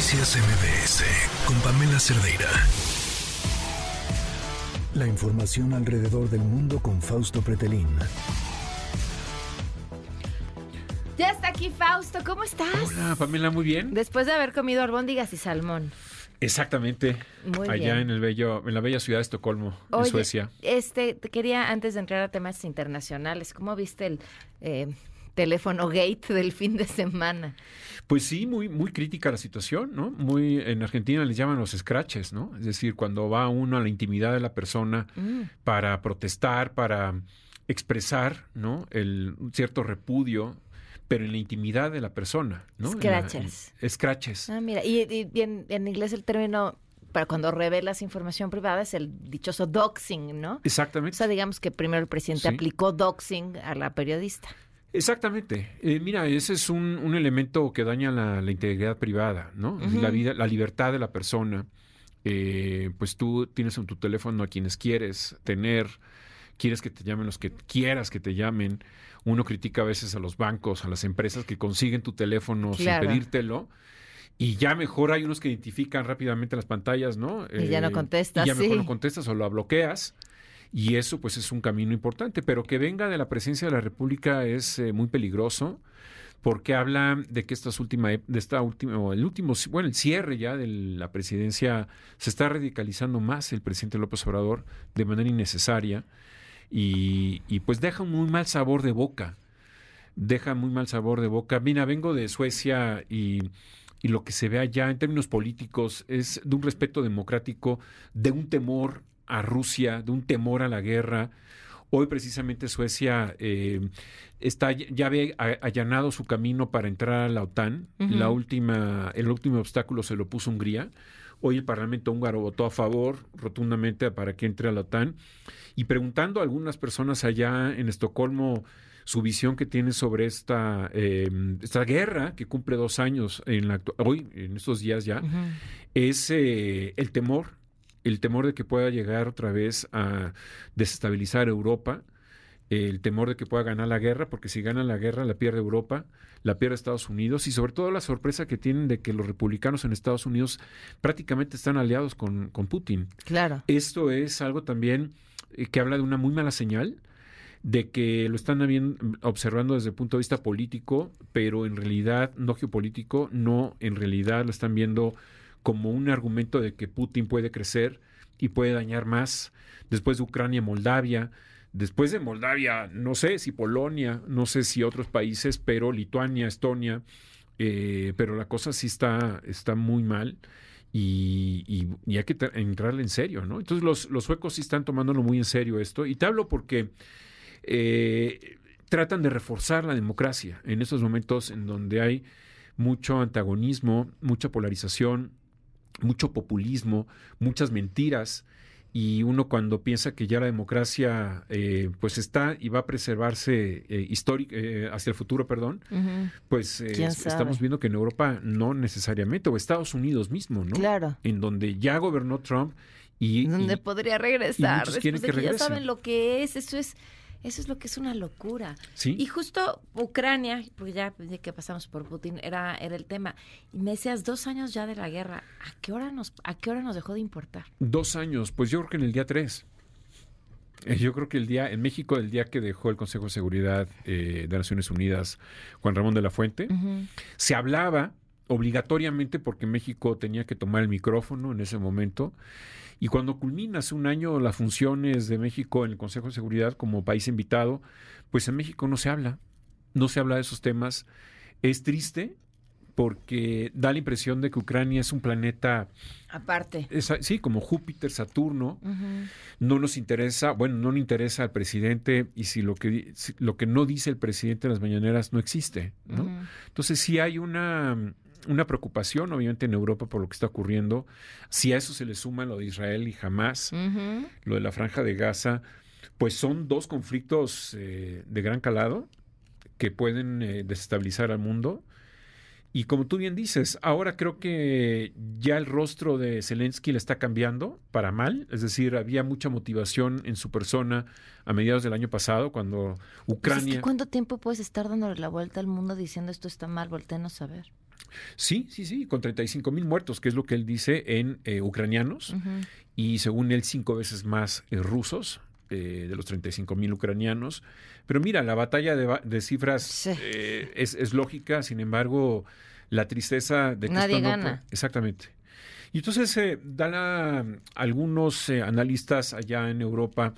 Noticias MBS con Pamela Cerdeira. La información alrededor del mundo con Fausto Pretelín. Ya está aquí Fausto, ¿cómo estás? Hola, Pamela, muy bien. Después de haber comido albóndigas y salmón. Exactamente. Muy allá bien. en el bello, en la bella ciudad de Estocolmo, en Oye, Suecia. Este, te quería antes de entrar a temas internacionales, ¿cómo viste el eh, teléfono gate del fin de semana? Pues sí, muy, muy crítica la situación, ¿no? Muy, en Argentina les llaman los scratches, ¿no? Es decir, cuando va uno a la intimidad de la persona Mm. para protestar, para expresar, ¿no? El un cierto repudio, pero en la intimidad de la persona, ¿no? La- Scratches. scratches. Ah, mira, y, y- y en, en inglés el término para cuando revelas información privada es el dichoso doxing, ¿no? O Exactamente. sea, digamos que primero el presidente Sí. aplicó doxing a la periodista. Exactamente. Eh, mira, ese es un, un elemento que daña la, la integridad privada, ¿no? La vida, la libertad de la persona. Eh, pues tú tienes en tu teléfono a quienes quieres tener, quieres que te llamen los que quieras que te llamen. Uno critica a veces a los bancos, a las empresas que consiguen tu teléfono Claro. sin pedírtelo. Y ya mejor hay unos que identifican rápidamente las pantallas, ¿no? Y ya no contestas, Y ya mejor sí. no contestas o lo bloqueas. Y eso pues es un camino importante, pero que venga de la presencia de la República es eh, muy peligroso porque habla de que estas última, de esta última, el último, bueno, el cierre ya de la presidencia se está radicalizando más el presidente López Obrador de manera innecesaria y, y, pues deja un muy mal sabor de boca, deja muy mal sabor de boca. Mira, vengo de Suecia y y lo que se ve allá en términos políticos es de un respeto democrático, de un temor a Rusia, de un temor a la guerra. Hoy precisamente Suecia eh, está ya había allanado su camino para entrar a la OTAN. La última, el último obstáculo se lo puso Hungría. Hoy el Parlamento húngaro votó a favor rotundamente para que entre a la OTAN. Y preguntando a algunas personas allá en Estocolmo su visión que tiene sobre esta, eh, esta guerra que cumple dos años en la hoy, en estos días ya, es eh, el temor, el temor de que pueda llegar otra vez a desestabilizar Europa, el temor de que pueda ganar la guerra, porque si gana la guerra la pierde Europa, la pierde Estados Unidos y sobre todo la sorpresa que tienen de que los republicanos en Estados Unidos prácticamente están aliados con, con Putin. Claro. Esto es algo también eh, que habla de una muy mala señal de que lo están bien observando desde el punto de vista político, pero en realidad no geopolítico, no en realidad lo están viendo como un argumento de que Putin puede crecer y puede dañar más. Después de Ucrania, Moldavia, después de Moldavia, no sé si Polonia, no sé si otros países, pero Lituania, Estonia, eh, pero la cosa sí está, está muy mal y, y- hay que tra- entrarle en serio, ¿no? Entonces los, los suecos sí están tomándolo muy en serio esto. Y te hablo porque eh, tratan de reforzar la democracia en estos momentos en donde hay mucho antagonismo, mucha polarización, mucho populismo, muchas mentiras y uno cuando piensa que ya la democracia eh, pues está y va a preservarse eh, eh, hacia el futuro, perdón, pues eh, estamos viendo que en Europa no necesariamente, o Estados Unidos mismo, ¿no? Claro. En donde ya gobernó Trump y, donde y- podría regresar muchos después de que ya saben lo que es eso es eso es lo que es una locura. Sí, y justo Ucrania porque ya de que pasamos por Putin era era el tema. Y me decías dos años ya de la guerra a qué hora nos a qué hora nos dejó de importar dos años, pues yo creo que en el día tres. Eh, Yo creo que el día, en México, el día que dejó el Consejo de Seguridad eh, de Naciones Unidas Juan Ramón de la Fuente, se hablaba obligatoriamente porque México tenía que tomar el micrófono en ese momento. Y cuando culmina hace un año las funciones de México en el Consejo de Seguridad como país invitado, pues en México no se habla, no se habla de esos temas. Es triste porque da la impresión de que Ucrania es un planeta, aparte es- sí, como Júpiter, Saturno, no nos interesa, bueno, no le interesa al presidente y si lo que, si lo que no dice el presidente en las mañaneras no existe, ¿no? Entonces sí hay una, una preocupación, obviamente, en Europa por lo que está ocurriendo. Si a eso se le suma lo de Israel y Hamas, Ujú. lo de la franja de Gaza, pues son dos conflictos eh, de gran calado que pueden eh, desestabilizar al mundo. Y como tú bien dices, ahora creo que ya el rostro de Zelensky le está cambiando para mal, es decir, había mucha motivación en su persona a mediados del año pasado cuando Pues es Ucrania... que ¿Cuánto tiempo puedes estar dándole la vuelta al mundo diciendo esto está mal, volteanos a ver? Sí, sí, sí, con 35 mil muertos, que es lo que él dice en eh, ucranianos, y según él cinco veces más eh, rusos, eh, de los 35 mil ucranianos. Pero mira, la batalla de, cifras es, es, lógica, sin embargo, la tristeza de que Nadie gana. exactamente. Y entonces dan algunos analistas allá en Europa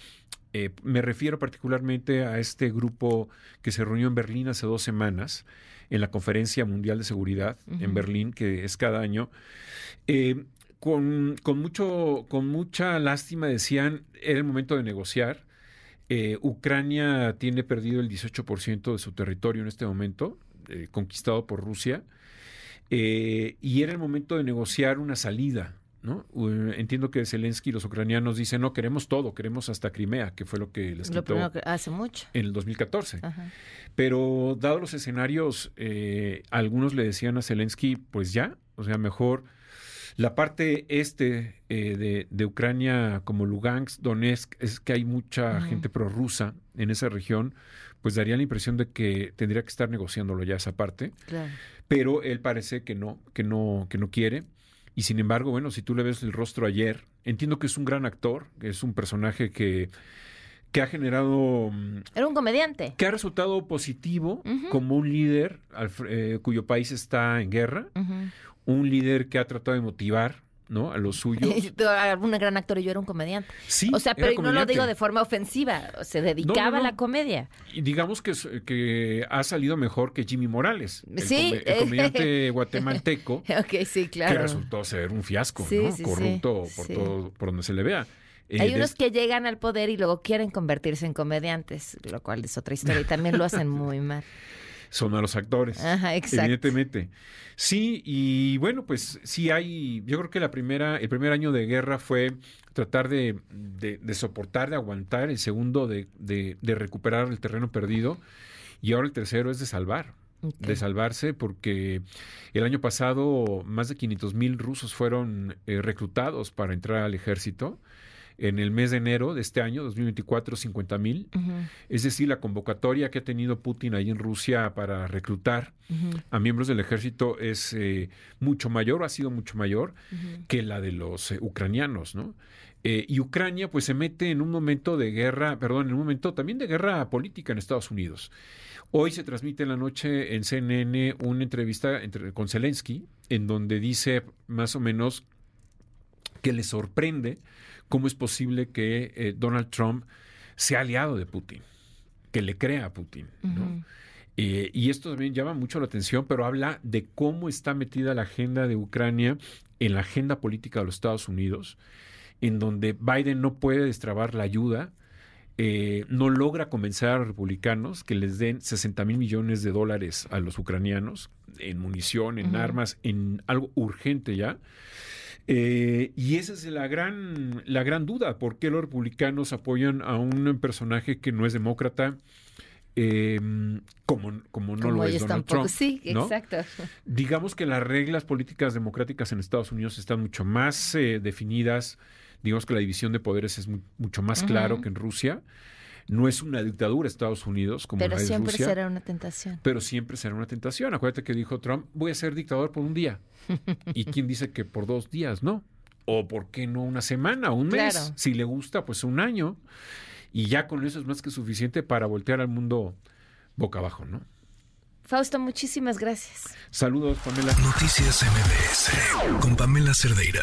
me refiero particularmente a este grupo que se reunió en Berlín hace dos semanas, en la Conferencia Mundial de Seguridad en Berlín, que es cada año. Eh, con, mucho, con mucha lástima decían, era el momento de negociar. Eh, Ucrania tiene perdido el 18% de su territorio en este momento, eh, conquistado por Rusia, y era el momento de negociar una salida. ¿No? Entiendo que Zelensky y los ucranianos dicen, no, queremos todo, queremos hasta Crimea, que fue lo que les quitó hace mucho. en el 2014. Pero dados los escenarios, eh, algunos le decían a Zelensky, pues ya, o sea, mejor la parte este eh, de, Ucrania, como Lugansk, Donetsk, es que hay mucha gente prorrusa en esa región, pues daría la impresión de que tendría que estar negociándolo ya esa parte. Pero él parece que no, que no, que no quiere. Y sin embargo, bueno, si tú le ves el rostro ayer, entiendo que es un gran actor, que es un personaje que, que ha generado... Mm, Era un comediante. Que ha resultado positivo como un líder eh, cuyo país está en guerra, un líder que ha tratado de motivar ¿no? A los suyos. un gran actor y yo era un comediante. Sí. O sea, pero no lo digo de forma ofensiva, se dedicaba a la comedia. Y digamos que, que ha salido mejor que Jimmy Morales, sí. el, comediante guatemalteco. ok, sí, claro. Que resultó ser un fiasco, ¿no? Corrupto por todo, por donde se le vea. Hay eh, unos que llegan al poder y luego quieren convertirse en comediantes, lo cual es otra historia y también lo hacen muy mal. Son malos actores. Ajá, exacto. Evidentemente. Sí, y bueno, pues sí hay, yo creo que la primera, el primer año de guerra fue tratar de, de, soportar, de aguantar, el segundo de, de, recuperar el terreno perdido, y ahora el tercero es de salvar. de salvarse porque el año pasado más de 500 mil rusos fueron eh, reclutados para entrar al ejército en el mes de enero de este año, 2024, 50 mil. Es decir, la convocatoria que ha tenido Putin ahí en Rusia para reclutar a miembros del ejército es eh, mucho mayor, o ha sido mucho mayor que la de los eh, ucranianos, ¿no? Eh, y Ucrania pues se mete en un momento de guerra, perdón, en un momento también de guerra política en Estados Unidos. Hoy se transmite en la noche en CNN una entrevista entre, con Zelensky en donde dice más o menos que le sorprende cómo es posible que eh, Donald Trump sea aliado de Putin, que le crea a Putin. Eh, y esto también llama mucho la atención, pero habla de cómo está metida la agenda de Ucrania en la agenda política de los Estados Unidos, en donde Biden no puede destrabar la ayuda, eh, no logra convencer a los republicanos que les den 60 mil millones de dólares a los ucranianos en munición, en armas, en algo urgente ya. Eh, y esa es la gran, la gran duda, ¿por qué los republicanos apoyan a un personaje que no es demócrata? Em, como, como no lo es Donald Trump. Sí, exacto. Digamos que las reglas políticas democráticas en Estados Unidos están mucho más eh, definidas. Digamos que la división de poderes es mucho más claro que en Rusia. No es una dictadura Estados Unidos como Pero siempre será una tentación. Pero siempre será una tentación. Acuérdate que dijo Trump, voy a ser dictador por un día. ¿Y quién dice que por dos días? No. O por qué no una semana, un mes. Si le gusta, pues un año. Y ya con eso es más que suficiente para voltear al mundo boca abajo, ¿no? Fausto, muchísimas gracias. Saludos, Pamela. Noticias MBS con Pamela Cerdeira.